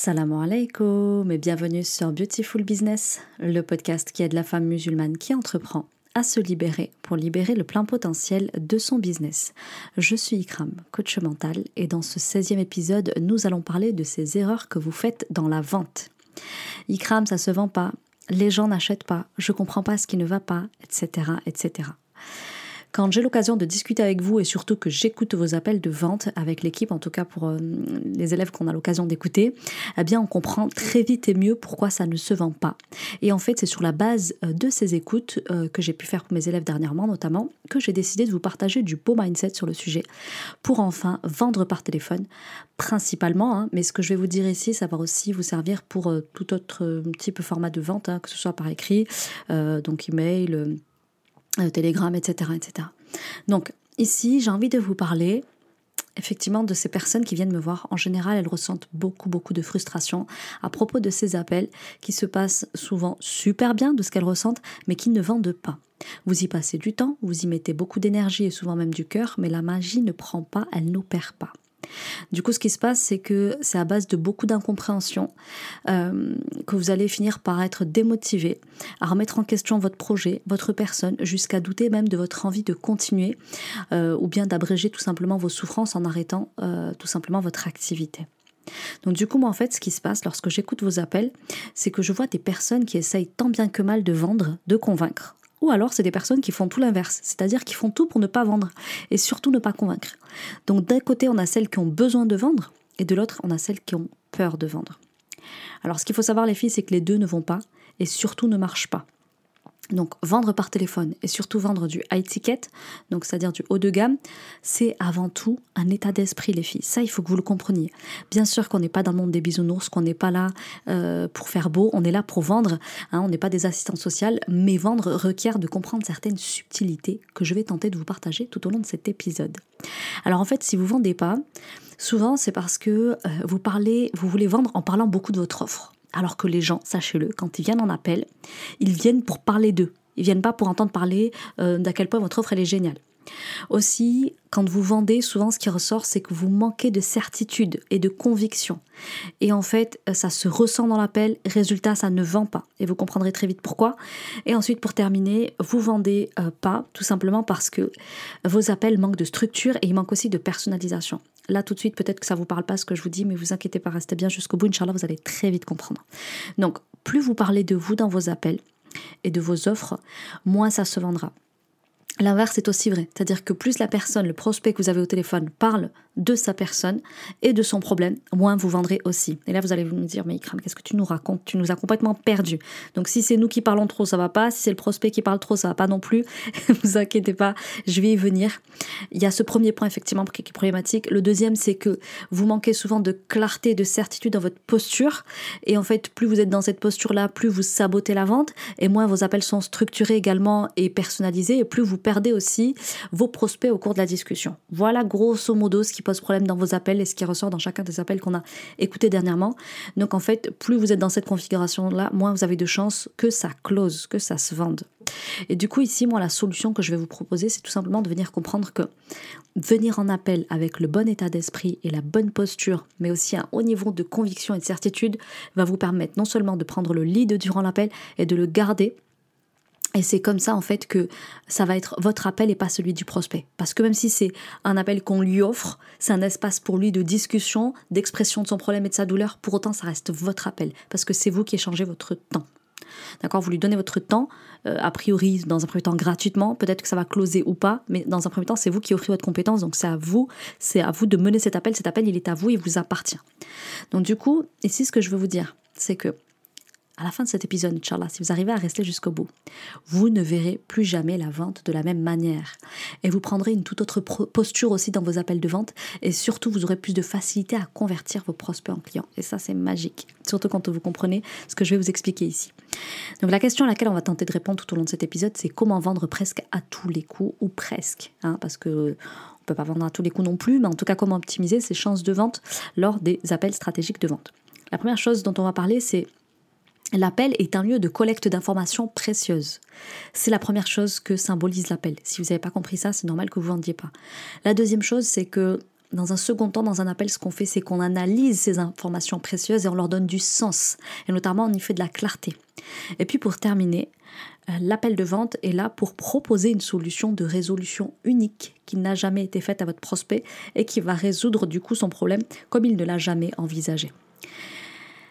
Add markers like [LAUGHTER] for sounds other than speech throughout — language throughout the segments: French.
Salam alaikum et bienvenue sur Beautiful Business, le podcast qui aide la femme musulmane qui entreprend à se libérer pour libérer le plein potentiel de son business. Je suis Ikram, coach mental, et dans ce 16e épisode, nous allons parler de ces erreurs que vous faites dans la vente. Ikram, ça se vend pas, les gens n'achètent pas, je comprends pas ce qui ne va pas, etc. etc. Quand j'ai l'occasion de discuter avec vous et surtout que j'écoute vos appels de vente avec l'équipe, en tout cas pour euh, les élèves qu'on a l'occasion d'écouter, eh bien on comprend très vite et mieux pourquoi ça ne se vend pas. Et en fait, c'est sur la base euh, de ces écoutes euh, que j'ai pu faire pour mes élèves dernièrement notamment que j'ai décidé de vous partager du beau mindset sur le sujet pour enfin vendre par téléphone principalement, hein. mais ce que je vais vous dire ici, ça va aussi vous servir pour tout autre type de format de vente, hein, que ce soit par écrit, donc email Telegram, etc., etc. Donc ici, j'ai envie de vous parler effectivement de ces personnes qui viennent me voir. En général, elles ressentent beaucoup, beaucoup de frustration à propos de ces appels qui se passent souvent super bien de ce qu'elles ressentent, mais qui ne vendent pas. Vous y passez du temps, vous y mettez beaucoup d'énergie et souvent même du cœur, mais la magie ne prend pas, elle n'opère pas. Du coup, ce qui se passe, c'est que c'est à base de beaucoup d'incompréhension euh, que vous allez finir par être démotivé, à remettre en question votre projet, votre personne, jusqu'à douter même de votre envie de continuer, euh, ou bien d'abréger tout simplement vos souffrances en arrêtant euh, tout simplement votre activité. Donc du coup, moi en fait, ce qui se passe lorsque j'écoute vos appels, c'est que je vois des personnes qui essayent tant bien que mal de vendre, de convaincre, ou alors, c'est des personnes qui font tout l'inverse, c'est-à-dire qui font tout pour ne pas vendre et surtout ne pas convaincre. Donc, d'un côté, on a celles qui ont besoin de vendre et de l'autre, on a celles qui ont peur de vendre. Alors, ce qu'il faut savoir, les filles, c'est que les deux ne vont pas et surtout ne marchent pas. Donc vendre par téléphone et surtout vendre du high ticket, donc c'est-à-dire du haut de gamme, c'est avant tout un état d'esprit les filles. Ça, il faut que vous le compreniez. Bien sûr qu'on n'est pas dans le monde des bisounours, qu'on n'est pas là euh, pour faire beau, on est là pour vendre. Hein, on n'est pas des assistants sociales, mais vendre requiert de comprendre certaines subtilités que je vais tenter de vous partager tout au long de cet épisode. Alors en fait, si vous vendez pas, souvent c'est parce que euh, vous parlez, vous voulez vendre en parlant beaucoup de votre offre. Alors que les gens, sachez-le, quand ils viennent en appel, ils viennent pour parler d'eux. Ils viennent pas pour entendre parler euh, d'à quel point votre offre est géniale. Aussi, quand vous vendez, souvent ce qui ressort, c'est que vous manquez de certitude et de conviction. Et en fait, euh, ça se ressent dans l'appel, résultat, ça ne vend pas. Et vous comprendrez très vite pourquoi. Et ensuite, pour terminer, vous vendez euh, pas, tout simplement parce que vos appels manquent de structure et il manque aussi de personnalisation. Là, tout de suite, peut-être que ça vous parle pas ce que je vous dis, mais vous inquiétez pas, restez bien jusqu'au bout. Inch'Allah, vous allez très vite comprendre. Donc, plus vous parlez de vous dans vos appels et de vos offres, moins ça se vendra. L'inverse est aussi vrai, c'est-à-dire que plus la personne, le prospect que vous avez au téléphone parle de sa personne et de son problème, moins vous vendrez aussi. Et là, vous allez vous dire, mais Ikram, qu'est-ce que tu nous racontes? Tu nous as complètement perdu. Donc, si c'est nous qui parlons trop, ça va pas. Si c'est le prospect qui parle trop, ça va pas non plus. [LAUGHS] vous inquiétez pas, je vais y venir. Il y a ce premier point, effectivement, qui est problématique. Le deuxième, c'est que vous manquez souvent de clarté, de certitude dans votre posture. Et en fait, plus vous êtes dans cette posture-là, plus vous sabotez la vente et moins vos appels sont structurés également et personnalisés et plus vous perdez aussi vos prospects au cours de la discussion. Voilà grosso modo ce qui pose problème dans vos appels et ce qui ressort dans chacun des appels qu'on a écoutés dernièrement. Donc en fait, plus vous êtes dans cette configuration-là, moins vous avez de chances que ça close, que ça se vende. Et du coup, ici, moi, la solution que je vais vous proposer, c'est tout simplement de venir comprendre que venir en appel avec le bon état d'esprit et la bonne posture, mais aussi un haut niveau de conviction et de certitude, va vous permettre non seulement de prendre le lead durant l'appel et de le garder et c'est comme ça en fait que ça va être votre appel et pas celui du prospect. Parce que même si c'est un appel qu'on lui offre, c'est un espace pour lui de discussion, d'expression de son problème et de sa douleur, pour autant ça reste votre appel. Parce que c'est vous qui échangez votre temps. D'accord? Vous lui donnez votre temps, euh, a priori dans un premier temps gratuitement, peut-être que ça va closer ou pas, mais dans un premier temps c'est vous qui offrez votre compétence, donc c'est à vous, c'est à vous de mener cet appel. Cet appel il est à vous, il vous appartient. Donc du coup, ici ce que je veux vous dire, c'est que à la fin de cet épisode, Inch'Allah, si vous arrivez à rester jusqu'au bout, vous ne verrez plus jamais la vente de la même manière. Et vous prendrez une toute autre posture aussi dans vos appels de vente. Et surtout, vous aurez plus de facilité à convertir vos prospects en clients. Et ça, c'est magique. Surtout quand vous comprenez ce que je vais vous expliquer ici. Donc la question à laquelle on va tenter de répondre tout au long de cet épisode, c'est comment vendre presque à tous les coups, ou presque. Hein, parce que peut pas vendre à tous les coups non plus, mais en tout cas, comment optimiser ses chances de vente lors des appels stratégiques de vente. La première chose dont on va parler, c'est L'appel est un lieu de collecte d'informations précieuses. C'est la première chose que symbolise l'appel. Si vous n'avez pas compris ça, c'est normal que vous ne vendiez pas. La deuxième chose, c'est que Dans un second temps, dans un appel, ce qu'on fait, c'est qu'on analyse ces informations précieuses et on leur donne du sens. Et notamment, on y fait de la clarté. Et puis pour terminer, euh, l'appel de vente est là pour proposer une solution de résolution unique qui n'a jamais été faite à votre prospect et qui va résoudre du coup son problème comme il ne l'a jamais envisagé.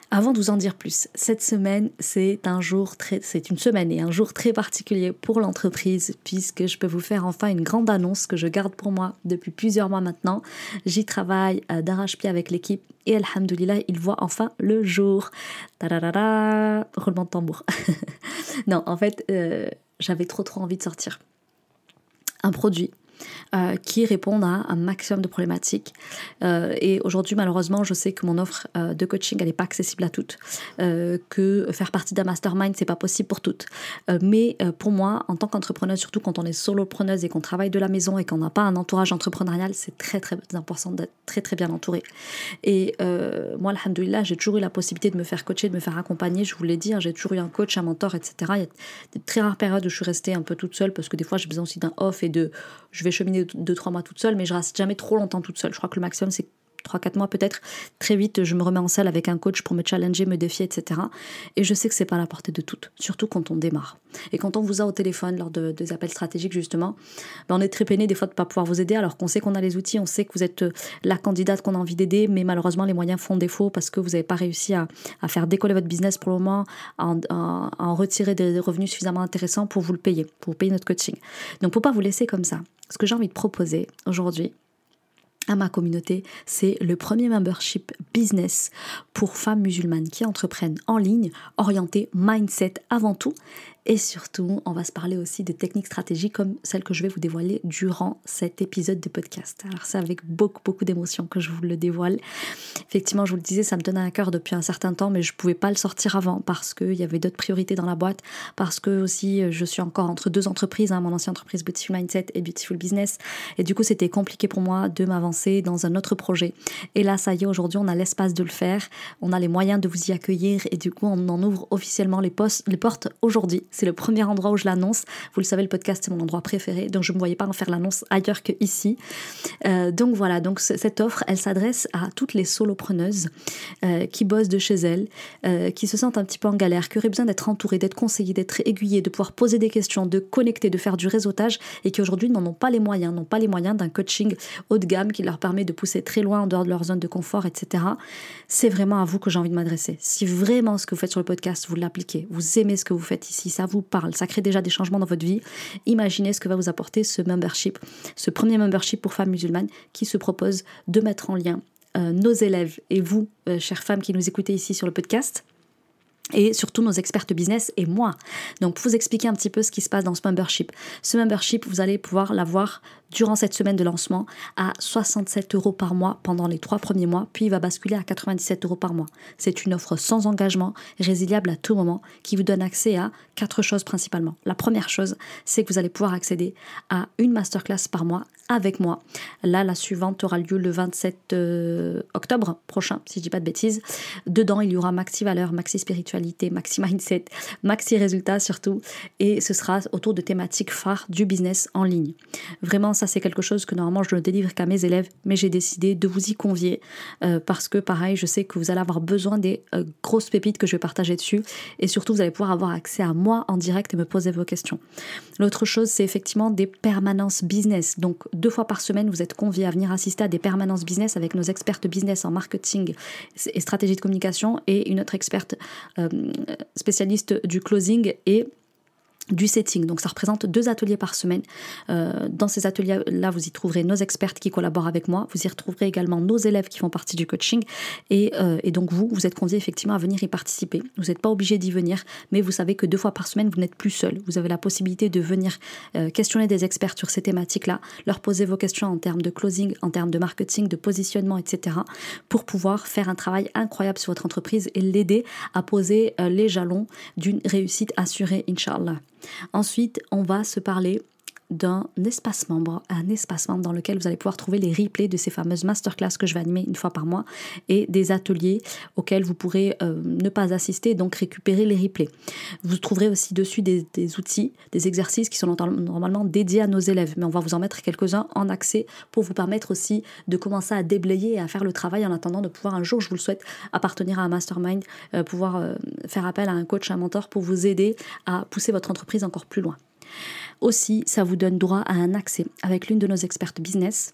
Avant de vous en dire plus, cette semaine, c'est un jour très, c'est une semaine et un jour très particulier pour l'entreprise puisque je peux vous faire enfin une grande annonce que je garde pour moi depuis plusieurs mois maintenant. J'y travaille euh, d'arrache-pied avec l'équipe et alhamdoulilah, il voit enfin le jour. Tararara, roulement de tambour. [LAUGHS] non, en fait, euh, j'avais trop trop envie de sortir un produit euh, qui répondent à un maximum de problématiques. Euh, et aujourd'hui, malheureusement, je sais que mon offre euh, de coaching, elle n'est pas accessible à toutes, que faire partie d'un mastermind, c'est pas possible pour toutes. mais pour moi, en tant qu'entrepreneuse, surtout quand on est solopreneuse et qu'on travaille de la maison et qu'on n'a pas un entourage entrepreneurial, c'est très très important d'être très très bien entouré. Et moi, alhamdoulilah, j'ai toujours eu la possibilité de me faire coacher, de me faire accompagner. Je vous l'ai dit, hein, j'ai toujours eu un coach, un mentor, etc. Il y a des très rares périodes où je suis restée un peu toute seule parce que des fois, j'ai besoin aussi d'un off et de cheminer 2-3 mois toute seule, mais je reste jamais trop longtemps toute seule. Je crois que le maximum, c'est 3-4 mois peut-être. Très vite, je me remets en salle avec un coach pour me challenger, me défier, etc. Et je sais que c'est pas à la portée de toutes, surtout quand on démarre. Et quand on vous a au téléphone lors de, des appels stratégiques, justement, ben on est très peiné des fois de ne pas pouvoir vous aider, alors qu'on sait qu'on a les outils, on sait que vous êtes euh, la candidate qu'on a envie d'aider, mais malheureusement, les moyens font défaut parce que vous n'avez pas réussi à, faire décoller votre business pour le moment, à en, retirer des revenus suffisamment intéressants pour vous le payer, pour vous payer notre coaching. Donc, pour pas vous laisser comme ça, ce que j'ai envie de proposer aujourd'hui, à ma communauté, c'est le premier membership business pour femmes musulmanes qui entreprennent en ligne, orienté mindset avant tout et surtout, on va se parler aussi de techniques stratégiques comme celles que je vais vous dévoiler durant cet épisode de podcast. Alors c'est avec beaucoup, beaucoup d'émotion que je vous le dévoile. Effectivement, je vous le disais, ça me tenait à cœur depuis un certain temps, mais je ne pouvais pas le sortir avant parce qu'il y avait d'autres priorités dans la boîte, parce que aussi je suis encore entre deux entreprises, hein, mon ancienne entreprise Beautiful Mindset et Beautiful Business. Et du coup, c'était compliqué pour moi de m'avancer dans un autre projet. Et là, ça y est, aujourd'hui, on a l'espace de le faire, on a les moyens de vous y accueillir et du coup, on en ouvre officiellement les, postes, les portes aujourd'hui. C'est le premier endroit où je l'annonce. Vous le savez, le podcast, c'est mon endroit préféré, donc je ne me voyais pas en faire l'annonce ailleurs que ici. Euh, donc voilà, donc cette offre, elle s'adresse à toutes les solopreneuses euh, qui bossent de chez elles, euh, qui se sentent un petit peu en galère, qui auraient besoin d'être entourées, d'être conseillées, d'être aiguillées, de pouvoir poser des questions, de connecter, de faire du réseautage et qui aujourd'hui n'en ont pas les moyens, n'ont pas les moyens d'un coaching haut de gamme qui leur permet de pousser très loin en dehors de leur zone de confort, etc. C'est vraiment à vous que j'ai envie de m'adresser. Si vraiment ce que vous faites sur le podcast, vous l'appliquez, vous aimez ce que vous faites ici, ça vous parle, ça crée déjà des changements dans votre vie, imaginez ce que va vous apporter ce membership, ce premier membership pour femmes musulmanes qui se propose de mettre en lien nos élèves et vous, euh, chères femmes qui nous écoutez ici sur le podcast, et surtout nos expertes business et moi. Donc pour vous expliquer un petit peu ce qui se passe dans ce membership. Ce membership, vous allez pouvoir l'avoir durant cette semaine de lancement à 67 euros par mois pendant les trois premiers mois, puis il va basculer à 97 euros par mois. C'est une offre sans engagement, résiliable à tout moment, qui vous donne accès à quatre choses principalement. La première chose, c'est que vous allez pouvoir accéder à une masterclass par mois avec moi. Là, la suivante aura lieu le 27 euh, octobre prochain, si je dis pas de bêtises. Dedans, il y aura maxi valeur, maxi spiritualité, maxi mindset, maxi résultats surtout, et ce sera autour de thématiques phares du business en ligne. Vraiment, ça c'est quelque chose que normalement je ne délivre qu'à mes élèves, mais j'ai décidé de vous y convier euh, parce que pareil, je sais que vous allez avoir besoin des euh, grosses pépites que je vais partager dessus et surtout vous allez pouvoir avoir accès à moi en direct et me poser vos questions. L'autre chose, c'est effectivement des permanences business. Donc deux fois par semaine, vous êtes conviés à venir assister à des permanences business avec nos expertes business en marketing et stratégie de communication et une autre experte euh, spécialiste du closing et du setting. Donc ça représente deux ateliers par semaine. Euh, dans ces ateliers-là, vous y trouverez nos expertes qui collaborent avec moi. Vous y retrouverez également nos élèves qui font partie du coaching. Et, euh, et donc vous, vous êtes conviés effectivement à venir y participer. Vous n'êtes pas obligé d'y venir, mais vous savez que deux fois par semaine, vous n'êtes plus seul. Vous avez la possibilité de venir euh, questionner des experts sur ces thématiques-là, leur poser vos questions en termes de closing, en termes de marketing, de positionnement, etc. pour pouvoir faire un travail incroyable sur votre entreprise et l'aider à poser les jalons d'une réussite assurée, Inch'Allah. Ensuite, on va se parler d'un espace membre, un espace membre dans lequel vous allez pouvoir trouver les replays de ces fameuses masterclass que je vais animer une fois par mois et des ateliers auxquels vous pourrez euh, ne pas assister, donc récupérer les replays. Vous trouverez aussi dessus des, outils, des exercices qui sont normalement dédiés à nos élèves, mais on va vous en mettre quelques-uns en accès pour vous permettre aussi de commencer à déblayer et à faire le travail en attendant de pouvoir un jour, je vous le souhaite, appartenir à un mastermind, euh, pouvoir euh, faire appel à un coach, un mentor pour vous aider à pousser votre entreprise encore plus loin. Aussi, ça vous donne droit à un accès avec l'une de nos expertes business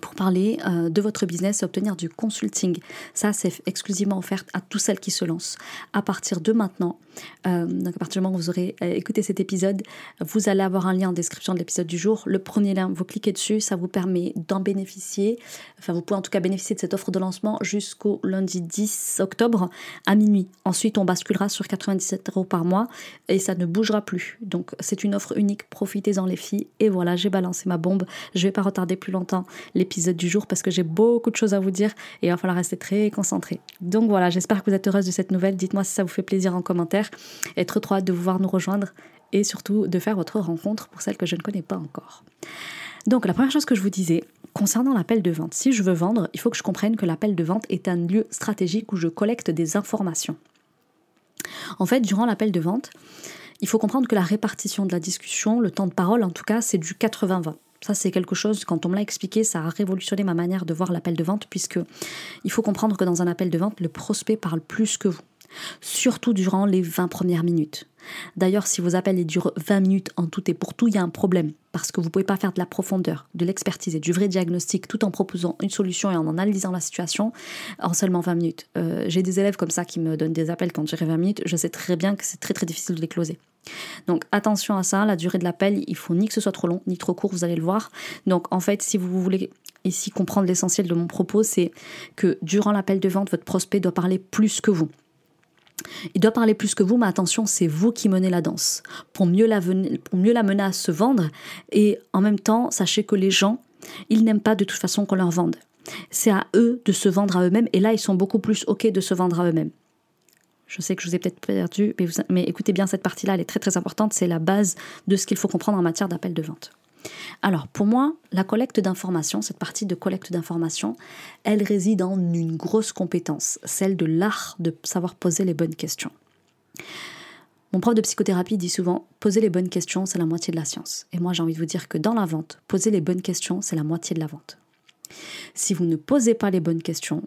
pour parler euh, de votre business et obtenir du consulting. Ça, c'est exclusivement offert à tous celles qui se lancent. À partir de maintenant, euh, donc à partir du moment où vous aurez euh, écouté cet épisode, vous allez avoir un lien en description de l'épisode du jour. Le premier lien, vous cliquez dessus, ça vous permet d'en bénéficier. Enfin, vous pouvez en tout cas bénéficier de cette offre de lancement jusqu'au lundi 10 octobre à minuit. Ensuite, on basculera sur 97 euros par mois et ça ne bougera plus. Donc, c'est une offre unique. Profitez-en les filles. Et voilà, j'ai balancé ma bombe. Je vais pas retarder plus longtemps l'épisode du jour parce que j'ai beaucoup de choses à vous dire et il va falloir rester très concentré. Donc voilà, j'espère que vous êtes heureuse de cette nouvelle. Dites-moi si ça vous fait plaisir en commentaire être trop hâte de vous voir nous rejoindre et surtout de faire votre rencontre pour celles que je ne connais pas encore. Donc la première chose que je vous disais, concernant l'appel de vente, si je veux vendre, il faut que je comprenne que l'appel de vente est un lieu stratégique où je collecte des informations. En fait, durant l'appel de vente, il faut comprendre que la répartition de la discussion, le temps de parole en tout cas, c'est du 80-20. Ça, c'est quelque chose, quand on me l'a expliqué, ça a révolutionné ma manière de voir l'appel de vente, puisque il faut comprendre que dans un appel de vente, le prospect parle plus que vous surtout durant les 20 premières minutes. D'ailleurs, si vos appels durent 20 minutes en tout et pour tout, il y a un problème, parce que vous ne pouvez pas faire de la profondeur, de l'expertise et du vrai diagnostic tout en proposant une solution et en analysant la situation en seulement 20 minutes. Euh, j'ai des élèves comme ça qui me donnent des appels quand j'ai 20 minutes, je sais très bien que c'est très très difficile de les closer. Donc attention à ça, la durée de l'appel, il faut ni que ce soit trop long, ni trop court, vous allez le voir. Donc en fait, si vous voulez ici comprendre l'essentiel de mon propos, c'est que durant l'appel de vente, votre prospect doit parler plus que vous. Il doit parler plus que vous, mais attention, c'est vous qui menez la danse. Pour mieux la, pour mieux la mener à se vendre, et en même temps, sachez que les gens, ils n'aiment pas de toute façon qu'on leur vende. C'est à eux de se vendre à eux-mêmes, et là, ils sont beaucoup plus OK de se vendre à eux-mêmes. Je sais que je vous ai peut-être perdu, mais, mais écoutez bien cette partie-là, elle est très très importante, c'est la base de ce qu'il faut comprendre en matière d'appel de vente. Alors, pour moi, la collecte d'informations, cette partie de collecte d'informations, elle réside en une grosse compétence, celle de l'art de savoir poser les bonnes questions. Mon prof de psychothérapie dit souvent poser les bonnes questions, c'est la moitié de la science. Et moi, j'ai envie de vous dire que dans la vente, poser les bonnes questions, c'est la moitié de la vente. Si vous ne posez pas les bonnes questions,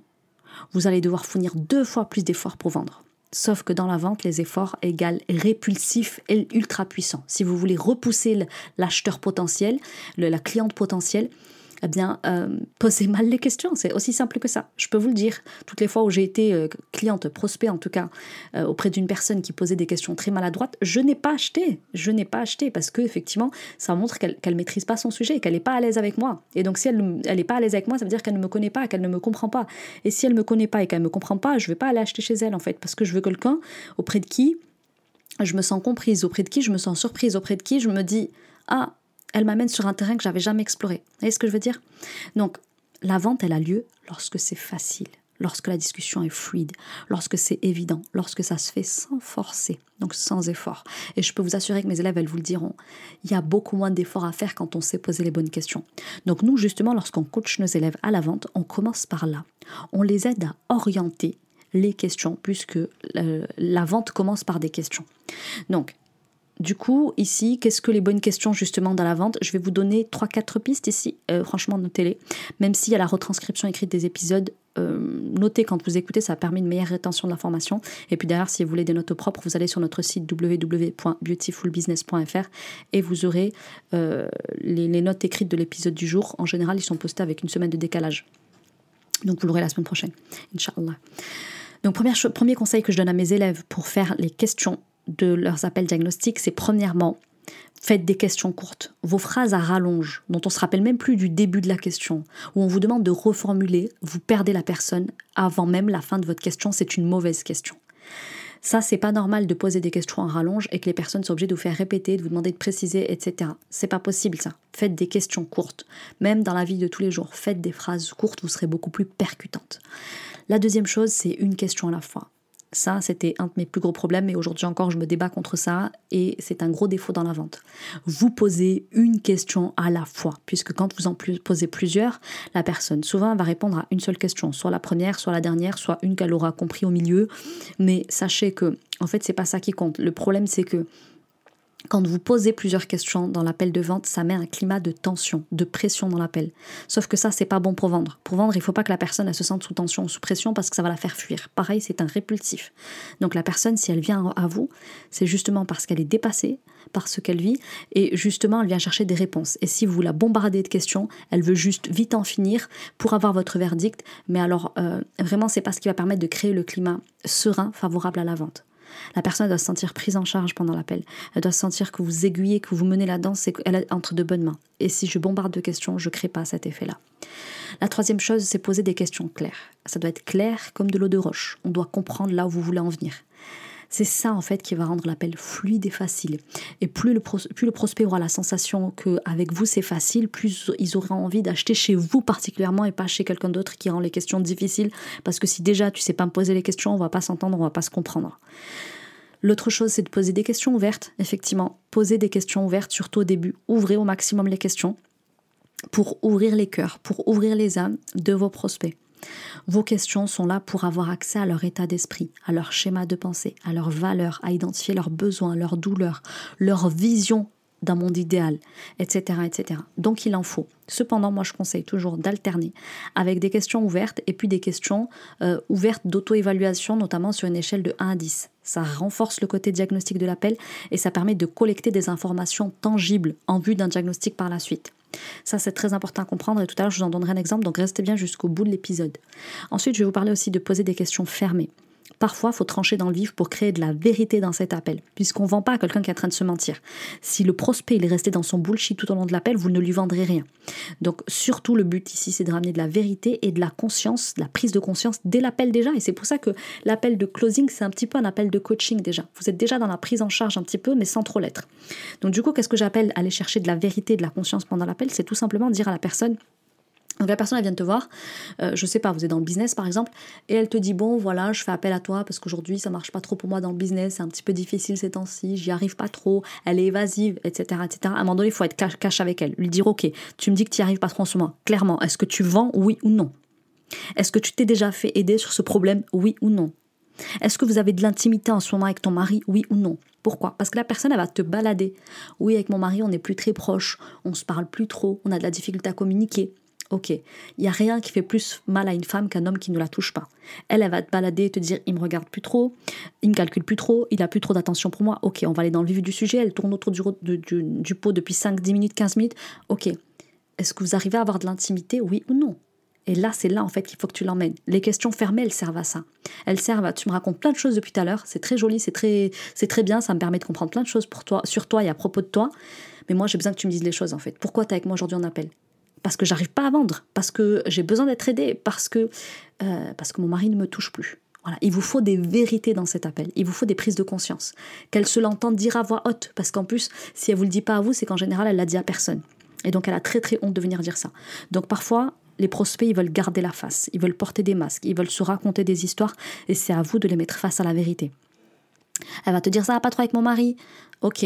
vous allez devoir fournir deux fois plus d'efforts pour vendre. Sauf que dans la vente, les efforts égale répulsif et ultra puissant. Si vous voulez repousser l'acheteur potentiel, la cliente potentielle, eh bien, euh, posez mal les questions. C'est aussi simple que ça. Je peux vous le dire. Toutes les fois où j'ai été euh, cliente, prospect en tout cas, euh, auprès d'une personne qui posait des questions très maladroites, je n'ai pas acheté. Je n'ai pas acheté parce que effectivement, ça montre qu'elle ne maîtrise pas son sujet, qu'elle n'est pas à l'aise avec moi. Et donc, si elle n'est pas à l'aise avec moi, ça veut dire qu'elle ne me connaît pas, qu'elle ne me comprend pas. Et si elle ne me connaît pas et qu'elle ne me comprend pas, je ne vais pas aller acheter chez elle en fait, parce que je veux quelqu'un auprès de qui je me sens comprise, auprès de qui je me sens surprise, auprès de qui je me dis ah elle m'amène sur un terrain que j'avais jamais exploré. Vous voyez ce que je veux dire? Donc, la vente, elle a lieu lorsque c'est facile, lorsque la discussion est fluide, lorsque c'est évident, lorsque ça se fait sans forcer, donc sans effort. Et je peux vous assurer que mes élèves, elles vous le diront, il y a beaucoup moins d'efforts à faire quand on sait poser les bonnes questions. Donc nous, justement, lorsqu'on coach nos élèves à la vente, on commence par là. On les aide à orienter les questions, puisque euh, la vente commence par des questions. Donc, du coup, ici, qu'est-ce que les bonnes questions justement dans la vente? Je vais vous donner 3-4 pistes ici, euh, franchement notez-les. Même s'il y a la retranscription écrite des épisodes, euh, notez quand vous écoutez, ça permet une meilleure rétention de l'information. Et puis derrière, si vous voulez des notes propres, vous allez sur notre site www.beautifulbusiness.fr et vous aurez euh, les, notes écrites de l'épisode du jour. En général, ils sont postés avec une semaine de décalage. Donc vous l'aurez la semaine prochaine, Inch'Allah. Donc premier conseil que je donne à mes élèves pour faire les questions de leurs appels diagnostiques, c'est premièrement, faites des questions courtes. Vos phrases à rallonge, dont on se rappelle même plus du début de la question, où on vous demande de reformuler, vous perdez la personne avant même la fin de votre question, c'est une mauvaise question. Ça, c'est pas normal de poser des questions en rallonge et que les personnes soient obligées de vous faire répéter, de vous demander de préciser, etc. C'est pas possible ça. Faites des questions courtes. Même dans la vie de tous les jours, faites des phrases courtes, vous serez beaucoup plus percutantes. La deuxième chose, c'est une question à la fois Ça, c'était un de mes plus gros problèmes et aujourd'hui encore, je me débat contre ça et c'est un gros défaut dans la vente. Vous posez une question à la fois, puisque quand vous en posez plusieurs, la personne souvent va répondre à une seule question, soit la première, soit la dernière, soit une qu'elle aura compris au milieu. Mais sachez que, en fait, c'est pas ça qui compte. Le problème, c'est que quand vous posez plusieurs questions dans l'appel de vente, ça met un climat de tension, de pression dans l'appel. Sauf que ça, c'est pas bon pour vendre. Pour vendre, il faut pas que la personne se sente sous tension ou sous pression parce que ça va la faire fuir. Pareil, c'est un répulsif. Donc la personne, si elle vient à vous, c'est justement parce qu'elle est dépassée par ce qu'elle vit et justement elle vient chercher des réponses. Et si vous la bombardez de questions, elle veut juste vite en finir pour avoir votre verdict. Mais alors euh, vraiment, c'est pas ce qui va permettre de créer le climat serein, favorable à la vente. La personne doit se sentir prise en charge pendant l'appel. Elle doit sentir que vous aiguillez, que vous menez la danse et qu'elle est entre de bonnes mains. Et si je bombarde de questions, je ne crée pas cet effet-là. La troisième chose, c'est poser des questions claires. Ça doit être clair comme de l'eau de roche. On doit comprendre là où vous voulez en venir. C'est ça en fait qui va rendre l'appel fluide et facile. Et plus le, plus le prospect aura la sensation qu'avec vous c'est facile, plus ils auront envie d'acheter chez vous particulièrement et pas chez quelqu'un d'autre qui rend les questions difficiles. Parce que si déjà tu sais pas me poser les questions, on va pas s'entendre, on va pas se comprendre. L'autre chose, c'est de poser des questions ouvertes. Effectivement, poser des questions ouvertes, surtout au début. Ouvrez au maximum les questions pour ouvrir les cœurs, pour ouvrir les âmes de vos prospects. Vos questions sont là pour avoir accès à leur état d'esprit, à leur schéma de pensée, à leurs valeurs, à identifier leurs besoins, leurs douleurs, leur vision d'un monde idéal, etc., etc. Donc il en faut. Cependant, moi je conseille toujours d'alterner avec des questions ouvertes et puis des questions euh, ouvertes d'auto-évaluation, notamment sur une échelle de 1 à 10. Ça renforce le côté diagnostic de l'appel et ça permet de collecter des informations tangibles en vue d'un diagnostic par la suite. Ça, c'est très important à comprendre et tout à l'heure, je vous en donnerai un exemple, donc restez bien jusqu'au bout de l'épisode. Ensuite, je vais vous parler aussi de poser des questions fermées. Parfois, il faut trancher dans le vif pour créer de la vérité dans cet appel, puisqu'on ne vend pas à quelqu'un qui est en train de se mentir. Si le prospect est resté dans son bullshit tout au long de l'appel, vous ne lui vendrez rien. Donc, surtout, le but ici, c'est de ramener de la vérité et de la conscience, de la prise de conscience dès l'appel déjà. Et c'est pour ça que l'appel de closing, c'est un petit peu un appel de coaching déjà. Vous êtes déjà dans la prise en charge un petit peu, mais sans trop l'être. Donc, du coup, qu'est-ce que j'appelle aller chercher de la vérité de la conscience pendant l'appel? C'est tout simplement dire à la personne donc la personne elle vient te voir, euh, je sais pas, vous êtes dans le business par exemple, et elle te dit bon voilà, je fais appel à toi parce qu'aujourd'hui ça marche pas trop pour moi dans le business, c'est un petit peu difficile ces temps-ci, j'y arrive pas trop, elle est évasive, etc., etc. À un moment donné, il faut être cash, avec elle, lui dire ok, tu me dis que tu n'y arrives pas trop en ce moment, clairement, est-ce que tu vends oui ou non? Est-ce que tu t'es déjà fait aider sur ce problème oui ou non? Est-ce que vous avez de l'intimité en ce moment avec ton mari oui ou non? Pourquoi? Parce que la personne, elle va te balader. Oui, avec mon mari, on n'est plus très proche, on se parle plus trop, on a de la difficulté à communiquer. Ok, il n'y a rien qui fait plus mal à une femme qu'un homme qui ne la touche pas. Elle, elle va te balader et te dire il me regarde plus trop, il me calcule plus trop, il a plus trop d'attention pour moi. Ok, on va aller dans le vif du sujet. Elle tourne autour du, pot depuis 5, 10 minutes, 15 minutes. Ok, est-ce que vous arrivez à avoir de l'intimité, oui ou non? Et là, c'est là en fait qu'il faut que tu l'emmènes. Les questions fermées, elles servent à ça. Elles servent à. Tu me racontes plein de choses depuis tout à l'heure. C'est très joli, c'est très, c'est très bien. Ça me permet de comprendre plein de choses pour toi, sur toi et à propos de toi. Mais moi, j'ai besoin que tu me dises les choses en fait. Pourquoi tu es avec moi aujourd'hui en appel? Parce que j'arrive pas à vendre, parce que j'ai besoin d'être aidée, parce que, euh, parce que mon mari ne me touche plus. Voilà, il vous faut des vérités dans cet appel, il vous faut des prises de conscience, qu'elle se l'entende dire à voix haute, parce qu'en plus, si elle vous le dit pas à vous, c'est qu'en général, elle l'a dit à personne. Et donc, elle a très très honte de venir dire ça. Donc, parfois, les prospects, ils veulent garder la face, ils veulent porter des masques, ils veulent se raconter des histoires, et c'est à vous de les mettre face à la vérité. Elle va te dire ça pas trop avec mon mari. Ok,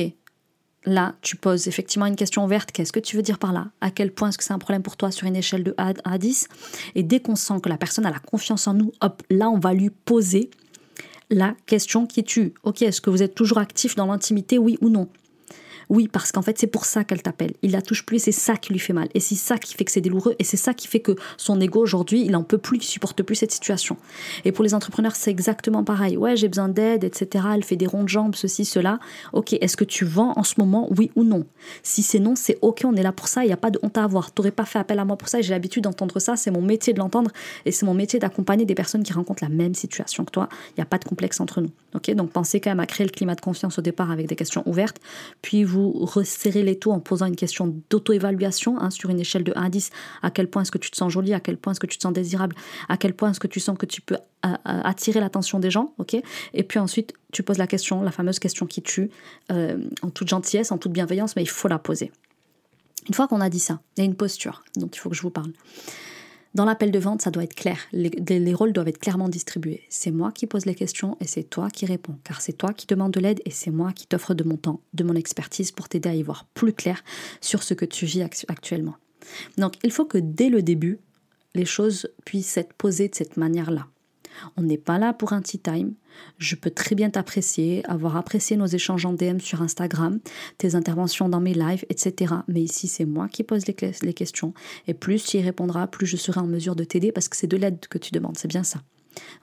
là, tu poses effectivement une question ouverte. Qu'est-ce que tu veux dire par là? À quel point est-ce que c'est un problème pour toi sur une échelle de à 10 Et dès qu'on sent que la personne a la confiance en nous, hop, là, on va lui poser la question qui tue. Ok, est-ce que vous êtes toujours actif dans l'intimité, oui ou non? Oui, parce qu'en fait, c'est pour ça qu'elle t'appelle. Il la touche plus c'est ça qui lui fait mal. Et c'est ça qui fait que c'est douloureux et c'est ça qui fait que son ego aujourd'hui, il en peut plus, il supporte plus cette situation. Et pour les entrepreneurs, c'est exactement pareil. Ouais, j'ai besoin d'aide, etc. Elle fait des ronds de jambes, ceci, cela. Ok, est-ce que tu vends en ce moment, oui ou non? Si c'est non, c'est ok, on est là pour ça, il n'y a pas de honte à avoir. T'aurais pas fait appel à moi pour ça j'ai l'habitude d'entendre ça, c'est mon métier de l'entendre et c'est mon métier d'accompagner des personnes qui rencontrent la même situation que toi. Il n'y a pas de complexe entre nous. Ok, donc pensez quand même à créer le climat de confiance au départ avec des questions ouvertes, puis vous resserrer les taux en posant une question d'auto-évaluation hein, sur une échelle de 1 à 10. À quel point est-ce que tu te sens jolie À quel point est-ce que tu te sens désirable? À quel point est-ce que tu sens que tu peux euh, euh, attirer l'attention des gens? Ok Et puis ensuite, tu poses la question, la fameuse question qui tue, euh, en toute gentillesse, en toute bienveillance, mais il faut la poser. Une fois qu'on a dit ça, il y a une posture dont il faut que je vous parle. Dans l'appel de vente, ça doit être clair. Les, rôles doivent être clairement distribués. C'est moi qui pose les questions et c'est toi qui réponds. Car c'est toi qui demande de l'aide et c'est moi qui t'offre de mon temps, de mon expertise pour t'aider à y voir plus clair sur ce que tu vis actuellement. Donc il faut que dès le début, les choses puissent être posées de cette manière-là. On n'est pas là pour un tea time. Je peux très bien t'apprécier, avoir apprécié nos échanges en DM sur Instagram, tes interventions dans mes lives, etc. Mais ici, c'est moi qui pose les, questions. Et plus tu y répondras, plus je serai en mesure de t'aider parce que c'est de l'aide que tu demandes. C'est bien ça.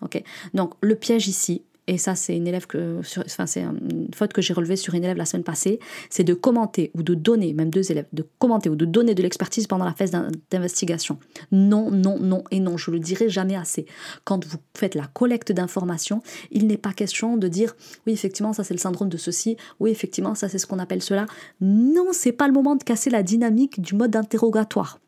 Ok? Donc, le piège ici, et ça c'est une élève que, enfin c'est une faute que j'ai relevée sur une élève la semaine passée, c'est de commenter ou de donner, même deux élèves, de commenter ou de donner de l'expertise pendant la phase d'investigation. Non, non, non et non, je le dirai jamais assez. Quand vous faites la collecte d'informations, il n'est pas question de dire oui effectivement ça c'est le syndrome de ceci, oui effectivement ça c'est ce qu'on appelle cela. Non, c'est pas le moment de casser la dynamique du mode interrogatoire.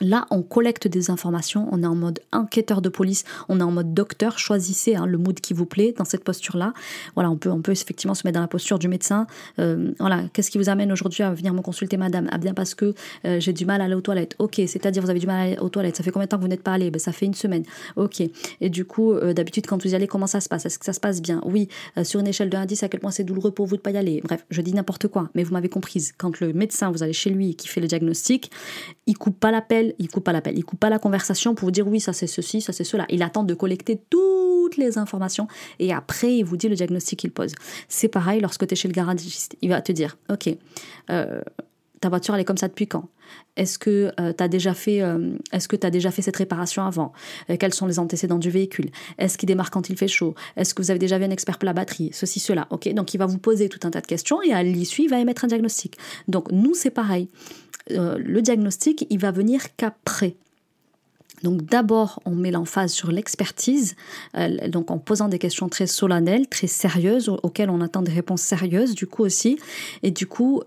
Là, on collecte des informations, on est en mode enquêteur de police, on est en mode docteur, choisissez hein, le mood qui vous plaît dans cette posture-là. Voilà, on peut, on peut effectivement se mettre dans la posture du médecin. Euh, voilà, qu'est-ce qui vous amène aujourd'hui à venir me consulter, madame? Ah bien parce que euh, j'ai du mal à aller aux toilettes. Ok, c'est-à-dire vous avez du mal à aller aux toilettes. Ça fait combien de temps que vous n'êtes pas allé? Ben, Ça fait une semaine. Ok. Et du coup, euh, d'habitude, quand vous y allez, comment ça se passe? Est-ce que ça se passe bien? Oui. sur une échelle de 1 à 10, à quel point c'est douloureux pour vous de pas y aller? Bref, je dis n'importe quoi, mais vous m'avez comprise. Quand le médecin, vous allez chez lui qui fait le diagnostic, il coupe pas l'appel, il coupe pas l'appel, il coupe pas la conversation pour vous dire oui, ça c'est ceci, ça c'est cela. Il attend de collecter toutes les informations et après il vous dit le diagnostic qu'il pose. C'est pareil lorsque tu es chez le garagiste. Il va te dire ok, euh, ta voiture elle est comme ça depuis quand? Est-ce que euh, tu as déjà fait euh, déjà fait cette réparation avant? Quels sont les antécédents du véhicule? Est-ce qu'il démarre quand il fait chaud? Est-ce que vous avez déjà vu un expert pour la batterie? Ceci cela. OK Donc il va vous poser tout un tas de questions et à l'issue, il va émettre un diagnostic. Donc nous c'est pareil. Euh, le diagnostic, il va venir qu'après. Donc d'abord, on met l'emphase sur l'expertise, euh, donc en posant des questions très solennelles, très sérieuses, auxquelles on attend des réponses sérieuses, du coup aussi. Et du coup,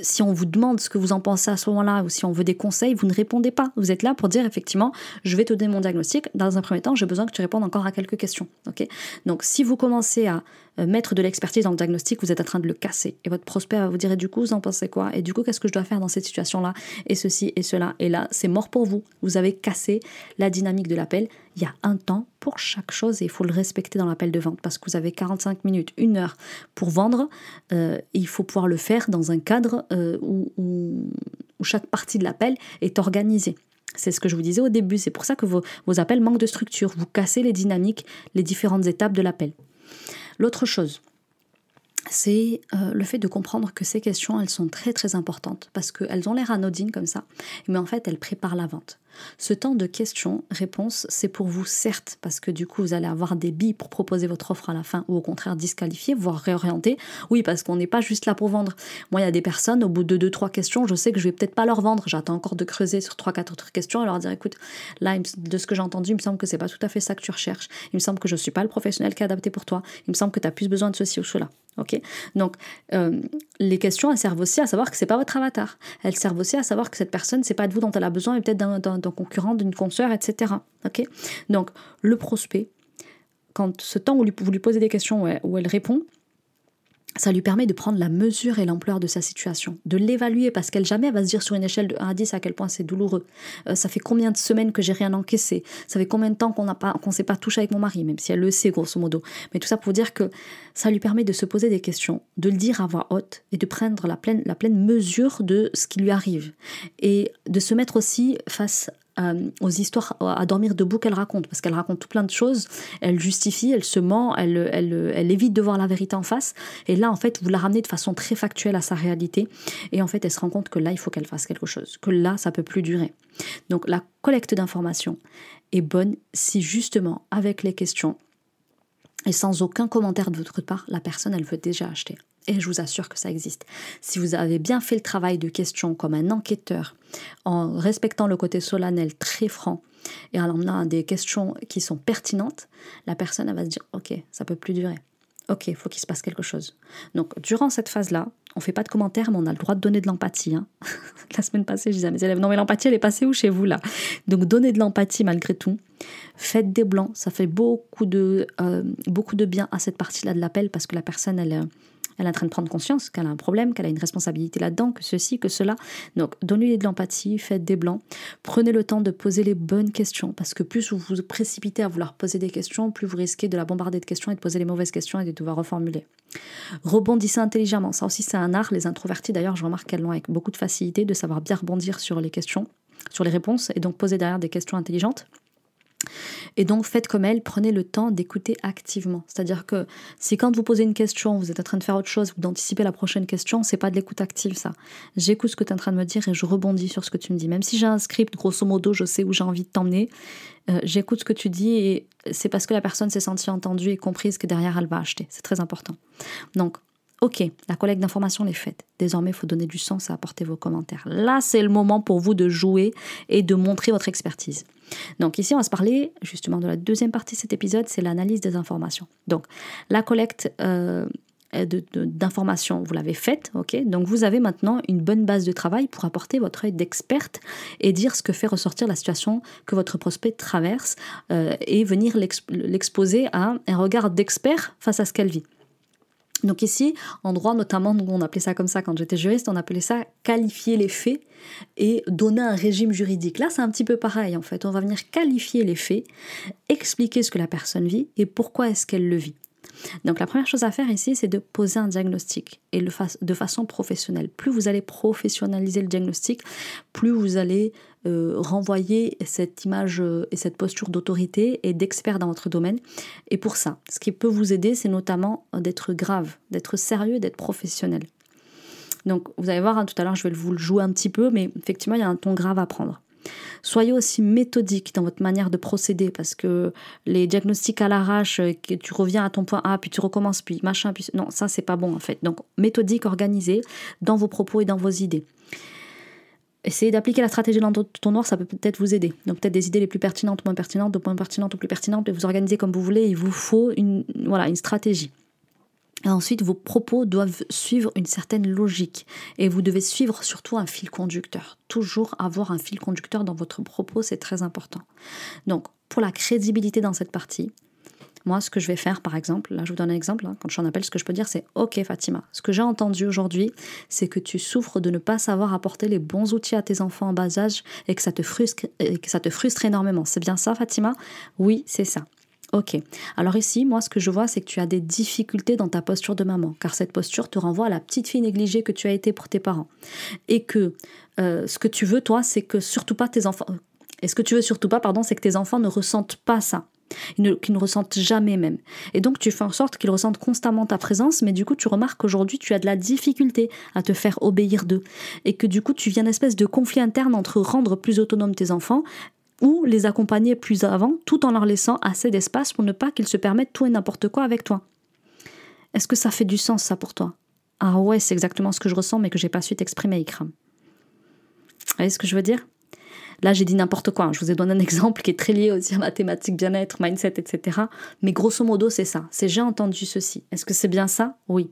si on vous demande ce que vous en pensez à ce moment-là ou si on veut des conseils, vous ne répondez pas. Vous êtes là pour dire effectivement, je vais te donner mon diagnostic. Dans un premier temps, j'ai besoin que tu répondes encore à quelques questions. Ok? Donc si vous commencez à mettre de l'expertise dans le diagnostic, vous êtes en train de le casser. Et votre prospect va vous dire, du coup, vous en pensez quoi? Et du coup, qu'est-ce que je dois faire dans cette situation-là? Et ceci et cela. Et là, c'est mort pour vous. Vous avez cassé la dynamique de l'appel. Il y a un temps pour chaque chose et il faut le respecter dans l'appel de vente parce que vous avez 45 minutes, une heure pour vendre. Euh, il faut pouvoir le faire dans un cadre euh, où, où, chaque partie de l'appel est organisée. C'est ce que je vous disais au début. C'est pour ça que vos, vos appels manquent de structure. Vous cassez les dynamiques, les différentes étapes de l'appel. L'autre chose, c'est euh, le fait de comprendre que ces questions, elles sont très très importantes parce qu'elles ont l'air anodines comme ça, mais en fait, elles préparent la vente. Ce temps de questions-réponses, c'est pour vous, certes, parce que du coup, vous allez avoir des billes pour proposer votre offre à la fin, ou au contraire disqualifier, voire réorienter. Oui, parce qu'on n'est pas juste là pour vendre. Moi, il y a des personnes, au bout de deux, trois questions, je sais que je vais peut-être pas leur vendre. J'attends encore de creuser sur trois, quatre autres questions et leur dire, écoute, là, de ce que j'ai entendu, il me semble que c'est pas tout à fait ça que tu recherches. Il me semble que je suis pas le professionnel qui est adapté pour toi. Il me semble que tu as plus besoin de ceci ou cela. Ok? Donc, euh, les questions, elles servent aussi à savoir que c'est pas votre avatar. Elles servent aussi à savoir que cette personne, c'est pas de vous dont elle a besoin, et peut-être d'un concurrent, d'une consoeur, etc. Donc, le prospect, quand ce temps où vous lui posez des questions où elle répond, ça lui permet de prendre la mesure et l'ampleur de sa situation, de l'évaluer parce qu'elle jamais va se dire sur une échelle de 1 à 10 à quel point c'est douloureux. Euh, ça fait combien de semaines que j'ai rien encaissé? Ça fait combien de temps qu'on qu'on s'est pas touché avec mon mari, même si elle le sait grosso modo? Mais tout ça pour dire que ça lui permet de se poser des questions, de le dire à voix haute et de prendre la pleine la pleine mesure de ce qui lui arrive et de se mettre aussi face euh, aux histoires à dormir debout qu'elle raconte, parce qu'elle raconte tout plein de choses, elle justifie, elle se ment, elle, évite de voir la vérité en face, et là en fait vous la ramenez de façon très factuelle à sa réalité, et en fait elle se rend compte que là il faut qu'elle fasse quelque chose, que là ça peut plus durer. Donc la collecte d'informations est bonne si justement avec les questions et sans aucun commentaire de votre part, la personne elle veut déjà acheter et je vous assure que ça existe. Si vous avez bien fait le travail de question comme un enquêteur, en respectant le côté solennel très franc, et en emmenant des questions qui sont pertinentes, la personne elle va se dire ok, ça peut plus durer. Ok, il faut qu'il se passe quelque chose. Donc, durant cette phase-là, on fait pas de commentaires, mais on a le droit de donner de l'empathie. Hein. [LAUGHS] la semaine passée, je disais à mes élèves, non mais l'empathie, elle est passée où chez vous là? Donc, donnez de l'empathie malgré tout. Faites des blancs, ça fait beaucoup de, euh, beaucoup de bien à cette partie-là de l'appel parce que la personne, elle, Elle est en train de prendre conscience qu'elle a un problème, qu'elle a une responsabilité là-dedans, que ceci, que cela. Donc, donnez-lui de l'empathie, faites des blancs. Prenez le temps de poser les bonnes questions, parce que plus vous vous précipitez à vouloir poser des questions, plus vous risquez de la bombarder de questions et de poser les mauvaises questions et de devoir reformuler. Rebondissez intelligemment. Ça aussi, c'est un art. Les introvertis, d'ailleurs, je remarque qu'elles l'ont avec beaucoup de facilité de savoir bien rebondir sur les questions, sur les réponses, et donc poser derrière des questions intelligentes. Et donc faites comme elle, prenez le temps d'écouter activement. C'est-à-dire que si quand vous posez une question, vous êtes en train de faire autre chose, vous d'anticiper la prochaine question, c'est pas de l'écoute active ça. J'écoute ce que tu es en train de me dire et je rebondis sur ce que tu me dis. Même si j'ai un script, grosso modo, je sais où j'ai envie de t'emmener, euh, j'écoute ce que tu dis et c'est parce que la personne s'est sentie entendue et comprise que derrière elle va acheter. C'est très important. Donc Ok, la collecte d'informations est faite. Désormais, il faut donner du sens à apporter vos commentaires. Là, c'est le moment pour vous de jouer et de montrer votre expertise. Donc ici, on va se parler justement de la deuxième partie de cet épisode, c'est l'analyse des informations. Donc la collecte euh, d'informations, vous l'avez faite, ok? Donc vous avez maintenant une bonne base de travail pour apporter votre œil d'experte et dire ce que fait ressortir la situation que votre prospect traverse euh, et venir l'exposer à un regard d'expert face à ce qu'elle vit. Donc ici, en droit notamment, on appelait ça comme ça quand j'étais juriste, on appelait ça qualifier les faits et donner un régime juridique. Là, c'est un petit peu pareil en fait. On va venir qualifier les faits, expliquer ce que la personne vit et pourquoi est-ce qu'elle le vit. Donc la première chose à faire ici, c'est de poser un diagnostic et de façon professionnelle. Plus vous allez professionnaliser le diagnostic, plus vous allez euh, renvoyer cette image euh, et cette posture d'autorité et d'expert dans votre domaine. Et pour ça, ce qui peut vous aider, c'est notamment d'être grave, d'être sérieux, d'être professionnel. Donc vous allez voir, hein, tout à l'heure, je vais vous le jouer un petit peu, mais effectivement, il y a un ton grave à prendre. Soyez aussi méthodique dans votre manière de procéder parce que les diagnostics à l'arrache, euh, que tu reviens à ton point A, puis tu recommences, puis machin, puis non, ça c'est pas bon en fait. Donc méthodique, organisée dans vos propos et dans vos idées. Essayez d'appliquer la stratégie ton noir, ça peut peut-être vous aider. Donc peut-être des idées les plus pertinentes, moins pertinentes, de moins pertinentes ou plus pertinentes, et vous organisez comme vous voulez. Il vous faut une, voilà, une stratégie. Ensuite, vos propos doivent suivre une certaine logique. Et vous devez suivre surtout un fil conducteur. Toujours avoir un fil conducteur dans votre propos, c'est très important. Donc, pour la crédibilité dans cette partie, moi, ce que je vais faire, par exemple, là, je vous donne un exemple, hein, quand je appelle, ce que je peux dire, c'est Ok, Fatima, ce que j'ai entendu aujourd'hui, c'est que tu souffres de ne pas savoir apporter les bons outils à tes enfants en bas âge et que ça te frustre, et que ça te frustre énormément. C'est bien ça, Fatima? Oui, c'est ça. Ok. Alors ici, moi, ce que je vois, c'est que tu as des difficultés dans ta posture de maman, car cette posture te renvoie à la petite fille négligée que tu as été pour tes parents. Et que euh, ce que tu veux, toi, c'est que surtout pas tes enfants. Et ce que tu veux surtout pas, pardon, c'est que tes enfants ne ressentent pas ça. Qu'ils ne, ressentent jamais même. Et donc tu fais en sorte qu'ils ressentent constamment ta présence, mais du coup tu remarques qu'aujourd'hui tu as de la difficulté à te faire obéir d'eux. Et que du coup tu viens une espèce de conflit interne entre rendre plus autonome tes enfants ou les accompagner plus avant tout en leur laissant assez d'espace pour ne pas qu'ils se permettent tout et n'importe quoi avec toi. Est-ce que ça fait du sens ça pour toi? Ah ouais, c'est exactement ce que je ressens mais que j'ai pas su t'exprimer, Ikram. Vous voyez ce que je veux dire? Là, j'ai dit n'importe quoi. Hein. Je vous ai donné un [LAUGHS] exemple qui est très lié aussi à ma thématique bien-être, mindset, etc. Mais grosso modo, c'est ça. C'est j'ai entendu ceci. Est-ce que c'est bien ça? Oui.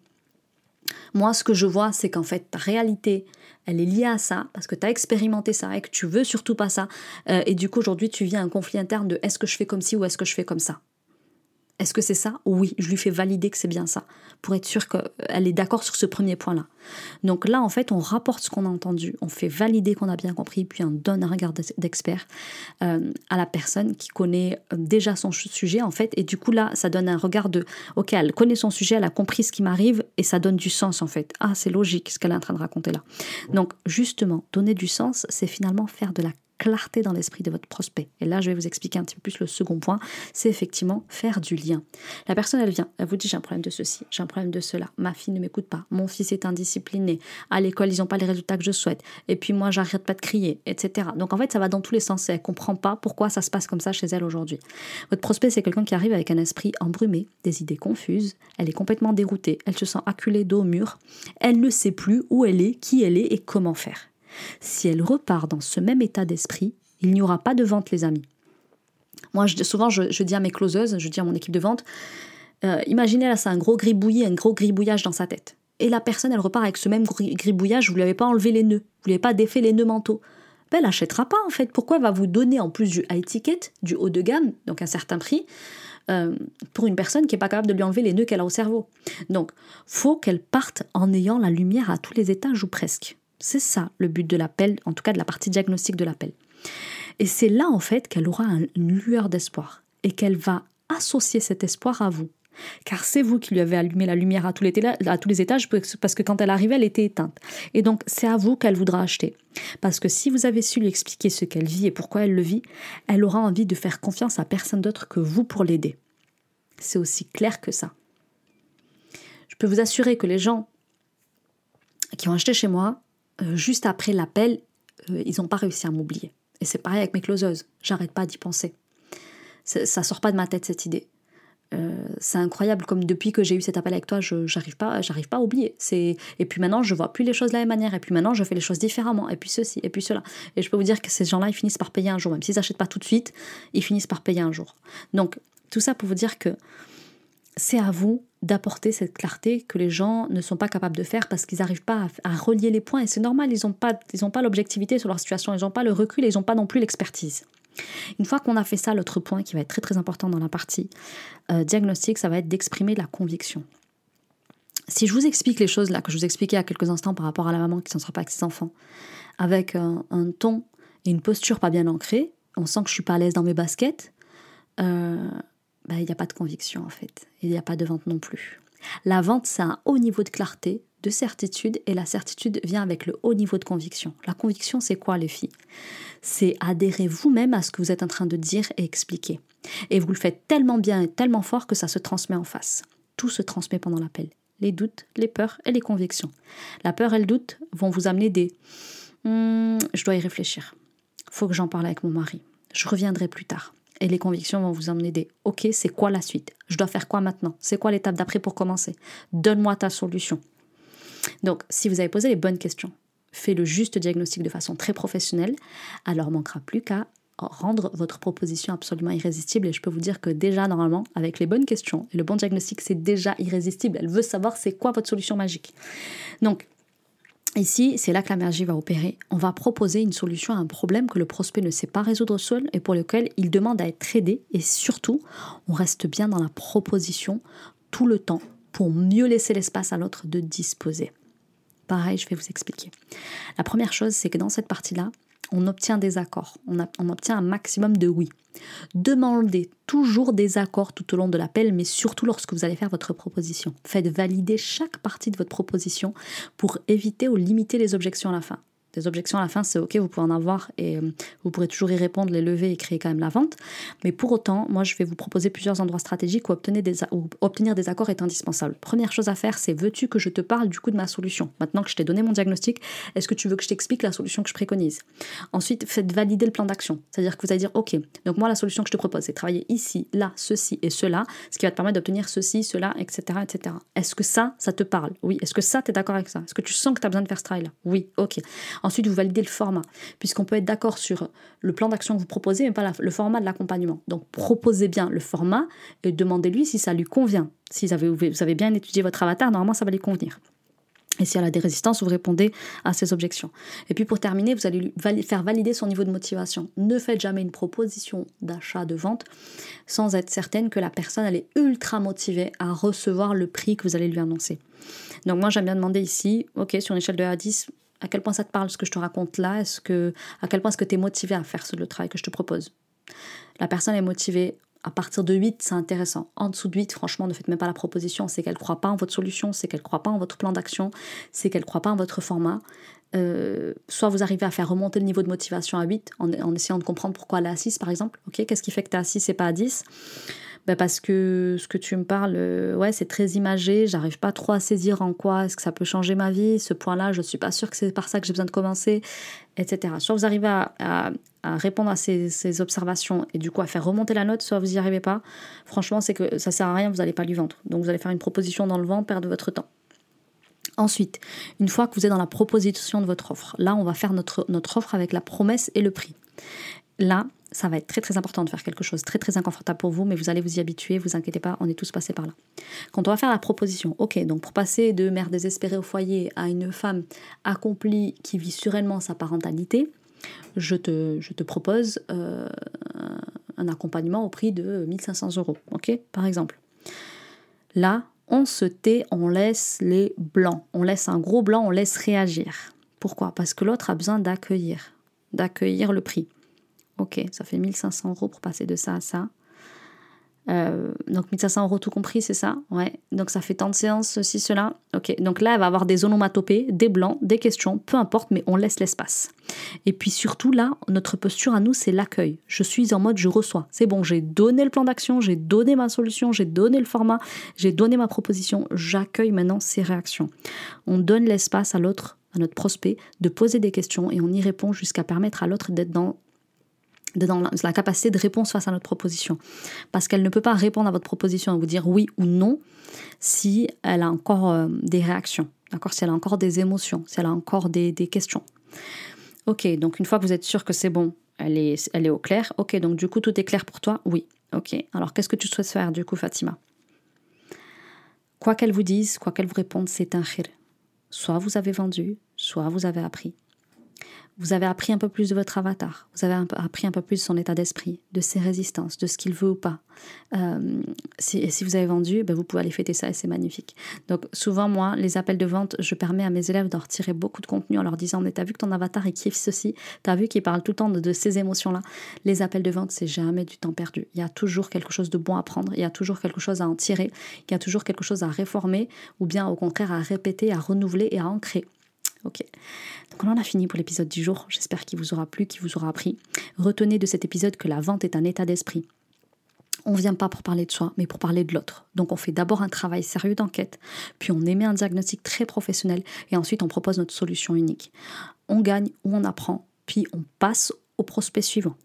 Moi, ce que je vois, c'est qu'en fait, ta réalité, elle est liée à ça, parce que tu as expérimenté ça et que tu veux surtout pas ça. Euh, et du coup, aujourd'hui, tu vis un conflit interne de est-ce que je fais comme ci ou est-ce que je fais comme ça est-ce que c'est ça? Oui, je lui fais valider que c'est bien ça, pour être sûr qu'elle est d'accord sur ce premier point-là. Donc là, en fait, on rapporte ce qu'on a entendu, on fait valider qu'on a bien compris, puis on donne un regard d'expert euh, à la personne qui connaît euh, déjà son sujet, en fait, et du coup, là, ça donne un regard de, ok, elle connaît son sujet, elle a compris ce qui m'arrive, et ça donne du sens, en fait. Ah, c'est logique ce qu'elle est en train de raconter là. Donc, justement, donner du sens, c'est finalement faire de la clarté dans l'esprit de votre prospect. Et là, je vais vous expliquer un petit peu plus le second point, c'est effectivement faire du lien. La personne, elle vient, elle vous dit j'ai un problème de ceci, j'ai un problème de cela, ma fille ne m'écoute pas, mon fils est indiscipliné, à l'école, ils n'ont pas les résultats que je souhaite, et puis moi, j'arrête pas de crier, etc. Donc en fait, ça va dans tous les sens et elle comprend pas pourquoi ça se passe comme ça chez elle aujourd'hui. Votre prospect, c'est quelqu'un qui arrive avec un esprit embrumé, des idées confuses, elle est complètement déroutée, elle se sent acculée dos au mur, elle ne sait plus où elle est, qui elle est et comment faire. Si elle repart dans ce même état d'esprit, il n'y aura pas de vente, les amis. Moi, souvent, je, dis à mes closeuses, je dis à mon équipe de vente, euh, imaginez là, c'est un gros gribouillis, un gros gribouillage dans sa tête. Et la personne, elle repart avec ce même gribouillage, vous ne lui avez pas enlevé les nœuds, vous ne lui avez pas défait les nœuds mentaux. Ben, elle n'achètera pas en fait. Pourquoi elle va vous donner en plus du high ticket, du haut de gamme, donc un certain prix, euh, pour une personne qui n'est pas capable de lui enlever les nœuds qu'elle a au cerveau? Donc, faut qu'elle parte en ayant la lumière à tous les étages ou presque. C'est ça le but de l'appel, en tout cas de la partie diagnostique de l'appel. Et c'est là en fait qu'elle aura une lueur d'espoir et qu'elle va associer cet espoir à vous. Car c'est vous qui lui avez allumé la lumière à tous, les à tous les étages parce que quand elle arrivait, elle était éteinte. Et donc c'est à vous qu'elle voudra acheter. Parce que si vous avez su lui expliquer ce qu'elle vit et pourquoi elle le vit, elle aura envie de faire confiance à personne d'autre que vous pour l'aider. C'est aussi clair que ça. Je peux vous assurer que les gens qui ont acheté chez moi, juste après l'appel, euh, ils n'ont pas réussi à m'oublier. Et c'est pareil avec mes closeuses. J'arrête pas d'y penser. Ça sort pas de ma tête cette idée. Euh, c'est incroyable comme depuis que j'ai eu cet appel avec toi, je j'arrive pas, j'arrive pas à oublier. C'est et puis maintenant je vois plus les choses de la même manière et puis maintenant je fais les choses différemment et puis ceci et puis cela. Et je peux vous dire que ces gens-là ils finissent par payer un jour, même s'ils n'achètent pas tout de suite, ils finissent par payer un jour. Donc tout ça pour vous dire que c'est à vous d'apporter cette clarté que les gens ne sont pas capables de faire parce qu'ils n'arrivent pas à, relier les points. Et c'est normal, ils n'ont pas, l'objectivité sur leur situation, ils n'ont pas le recul et ils n'ont pas non plus l'expertise. Une fois qu'on a fait ça, l'autre point qui va être très très important dans la partie euh, diagnostic, ça va être d'exprimer la conviction. Si je vous explique les choses là que je vous expliquais à quelques instants par rapport à la maman qui s'en sort pas avec ses enfants, avec un, ton et une posture pas bien ancrée, on sent que je suis pas à l'aise dans mes baskets, euh, bah, il n'y a pas de conviction en fait. Il n'y a pas de vente non plus. La vente, c'est un haut niveau de clarté, de certitude, et la certitude vient avec le haut niveau de conviction. La conviction, c'est quoi les filles? C'est adhérer vous-même à ce que vous êtes en train de dire et expliquer. Et vous le faites tellement bien et tellement fort que ça se transmet en face. Tout se transmet pendant l'appel. Les doutes, les peurs et les convictions. La peur et le doute vont vous amener des hmm, je dois y réfléchir. Faut que j'en parle avec mon mari. Je reviendrai plus tard. Et les convictions vont vous emmener des OK, c'est quoi la suite? Je dois faire quoi maintenant? C'est quoi l'étape d'après pour commencer? Donne-moi ta solution. Donc, si vous avez posé les bonnes questions, fait le juste diagnostic de façon très professionnelle, alors manquera plus qu'à rendre votre proposition absolument irrésistible. Et je peux vous dire que déjà, normalement, avec les bonnes questions et le bon diagnostic, c'est déjà irrésistible. Elle veut savoir c'est quoi votre solution magique. Donc, Ici, c'est là que la magie va opérer. On va proposer une solution à un problème que le prospect ne sait pas résoudre seul et pour lequel il demande à être aidé. Et surtout, on reste bien dans la proposition tout le temps pour mieux laisser l'espace à l'autre de disposer. Pareil, je vais vous expliquer. La première chose, c'est que dans cette partie-là, on obtient des accords, on, obtient un maximum de oui. Demandez toujours des accords tout au long de l'appel, mais surtout lorsque vous allez faire votre proposition. Faites valider chaque partie de votre proposition pour éviter ou limiter les objections à la fin des objections à la fin, c'est ok, vous pouvez en avoir et euh, vous pourrez toujours y répondre, les lever et créer quand même la vente. Mais pour autant, moi, je vais vous proposer plusieurs endroits stratégiques où obtenir des, obtenir des accords est indispensable. Première chose à faire, c'est veux-tu que je te parle du coup de ma solution? Maintenant que je t'ai donné mon diagnostic, est-ce que tu veux que je t'explique la solution que je préconise? Ensuite, faites valider le plan d'action. C'est-à-dire que vous allez dire, ok, donc moi, la solution que je te propose, c'est travailler ici, là, ceci et cela, ce qui va te permettre d'obtenir ceci, cela, etc. etc. Est-ce que ça, ça te parle? Oui. Est-ce que ça, tu es d'accord avec ça? Est-ce que tu sens que tu as besoin de faire ce travail-là? Oui, ok. Ensuite, vous validez le format, puisqu'on peut être d'accord sur le plan d'action que vous proposez, mais pas le format de l'accompagnement. Donc proposez bien le format et demandez-lui si ça lui convient. Si vous avez, bien étudié votre avatar, normalement ça va lui convenir. Et si elle a des résistances, vous répondez à ses objections. Et puis pour terminer, vous allez lui faire valider son niveau de motivation. Ne faites jamais une proposition d'achat, de vente, sans être certaine que la personne est ultra motivée à recevoir le prix que vous allez lui annoncer. Donc moi j'aime bien demander ici, ok, sur une échelle de 1 à 10, à quel point ça te parle ce que je te raconte là? Est-ce que à quel point est-ce que tu es motivé à faire le travail que je te propose? La personne est motivée à partir de 8, c'est intéressant. En dessous de 8, franchement, ne faites même pas la proposition. C'est qu'elle ne croit pas en votre solution, c'est qu'elle ne croit pas en votre plan d'action, c'est qu'elle ne croit pas en votre format. Euh, soit vous arrivez à faire remonter le niveau de motivation à 8 en, essayant de comprendre pourquoi elle est à 6, par exemple. Qu'est-ce qui fait que tu es à 6 et pas à 10 bah, parce que ce que tu me parles, euh, ouais, c'est très imagé, j'arrive pas trop à saisir en quoi est-ce que ça peut changer ma vie, ce point-là, je suis pas sûre que c'est par ça que j'ai besoin de commencer, etc. Soit vous arrivez à, répondre à ces, observations et du coup à faire remonter la note, soit vous n'y arrivez pas. Franchement, c'est que ça sert à rien, vous n'allez pas lui vendre. Donc vous allez faire une proposition dans le vent, perdre votre temps. Ensuite, une fois que vous êtes dans la proposition de votre offre, là, on va faire notre, notre offre avec la promesse et le prix. Là, ça va être très très important de faire quelque chose très très inconfortable pour vous, mais vous allez vous y habituer, vous inquiétez pas, on est tous passés par là. Quand on va faire la proposition, ok, donc pour passer de mère désespérée au foyer à une femme accomplie qui vit sereinement sa parentalité, je te, je te propose euh, un accompagnement au prix de 1500 euros, ok, par exemple. Là, on se tait, on laisse les blancs, on laisse un gros blanc, on laisse réagir. Pourquoi? Parce que l'autre a besoin d'accueillir, d'accueillir le prix. Ok, ça fait 1500 euros pour passer de ça à ça. Euh, donc 1500 euros tout compris, c'est ça? Ouais. Donc ça fait tant de séances, ceci, cela. Ok. Donc là, elle va avoir des onomatopées, des blancs, des questions, peu importe, mais on laisse l'espace. Et puis surtout, là, notre posture à nous, c'est l'accueil. Je suis en mode je reçois. C'est bon, j'ai donné le plan d'action, j'ai donné ma solution, j'ai donné le format, j'ai donné ma proposition. J'accueille maintenant ces réactions. On donne l'espace à l'autre, à notre prospect, de poser des questions et on y répond jusqu'à permettre à l'autre d'être dans dans la, capacité de réponse face à notre proposition. Parce qu'elle ne peut pas répondre à votre proposition et vous dire oui ou non si elle a encore euh, des réactions, d'accord? Si elle a encore des émotions, si elle a encore des, questions. Ok, donc une fois que vous êtes sûr que c'est bon, elle est, elle est au clair. Ok, donc du coup tout est clair pour toi? Oui. Ok, alors qu'est-ce que tu souhaites faire du coup Fatima? Quoi qu'elle vous dise, quoi qu'elle vous réponde, c'est un khir. Soit vous avez vendu, soit vous avez appris. Vous avez appris un peu plus de votre avatar, vous avez appris un peu plus de son état d'esprit, de ses résistances, de ce qu'il veut ou pas. Euh, si, et si vous avez vendu, ben vous pouvez aller fêter ça et c'est magnifique. Donc souvent, moi, les appels de vente, je permets à mes élèves d'en retirer beaucoup de contenu en leur disant, mais t'as vu que ton avatar, il kiffe ceci, t'as vu qu'il parle tout le temps de, ces émotions-là? Les appels de vente, c'est jamais du temps perdu. Il y a toujours quelque chose de bon à prendre, il y a toujours quelque chose à en tirer, il y a toujours quelque chose à réformer ou bien au contraire à répéter, à renouveler et à ancrer. Ok. Donc on en a fini pour l'épisode du jour. J'espère qu'il vous aura plu, qu'il vous aura appris. Retenez de cet épisode que la vente est un état d'esprit. On ne vient pas pour parler de soi, mais pour parler de l'autre. Donc on fait d'abord un travail sérieux d'enquête, puis on émet un diagnostic très professionnel, et ensuite on propose notre solution unique. On gagne ou on apprend, puis on passe au prospect suivant.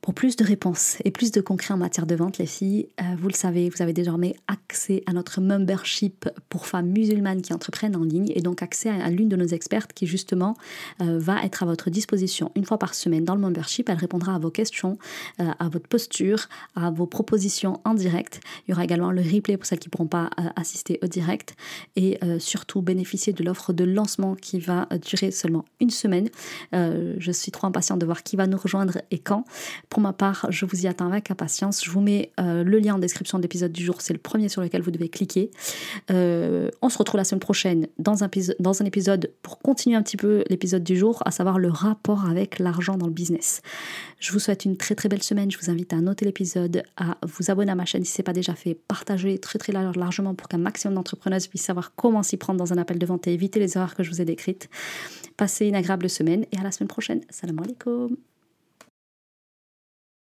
Pour plus de réponses et plus de concret en matière de vente, les filles, euh, vous le savez, vous avez désormais accès à notre membership pour femmes musulmanes qui entreprennent en ligne et donc accès à, l'une de nos expertes qui justement euh, va être à votre disposition une fois par semaine dans le membership. Elle répondra à vos questions, euh, à votre posture, à vos propositions en direct. Il y aura également le replay pour celles qui ne pourront pas assister au direct et surtout bénéficier de l'offre de lancement qui va durer seulement une semaine. je suis trop impatiente de voir qui va nous rejoindre et quand. Pour ma part, je vous y attends avec impatience. Je vous mets euh, le lien en description de l'épisode du jour. C'est le premier sur lequel vous devez cliquer. Euh, on se retrouve la semaine prochaine dans un, dans un épisode pour continuer un petit peu l'épisode du jour, à savoir le rapport avec l'argent dans le business. Je vous souhaite une très très belle semaine. Je vous invite à noter l'épisode, à vous abonner à ma chaîne si ce n'est pas déjà fait, partager très très largement pour qu'un maximum d'entrepreneurs puissent savoir comment s'y prendre dans un appel de vente et éviter les erreurs que je vous ai décrites. Passez une agréable semaine et à la semaine prochaine. Salam alaikum.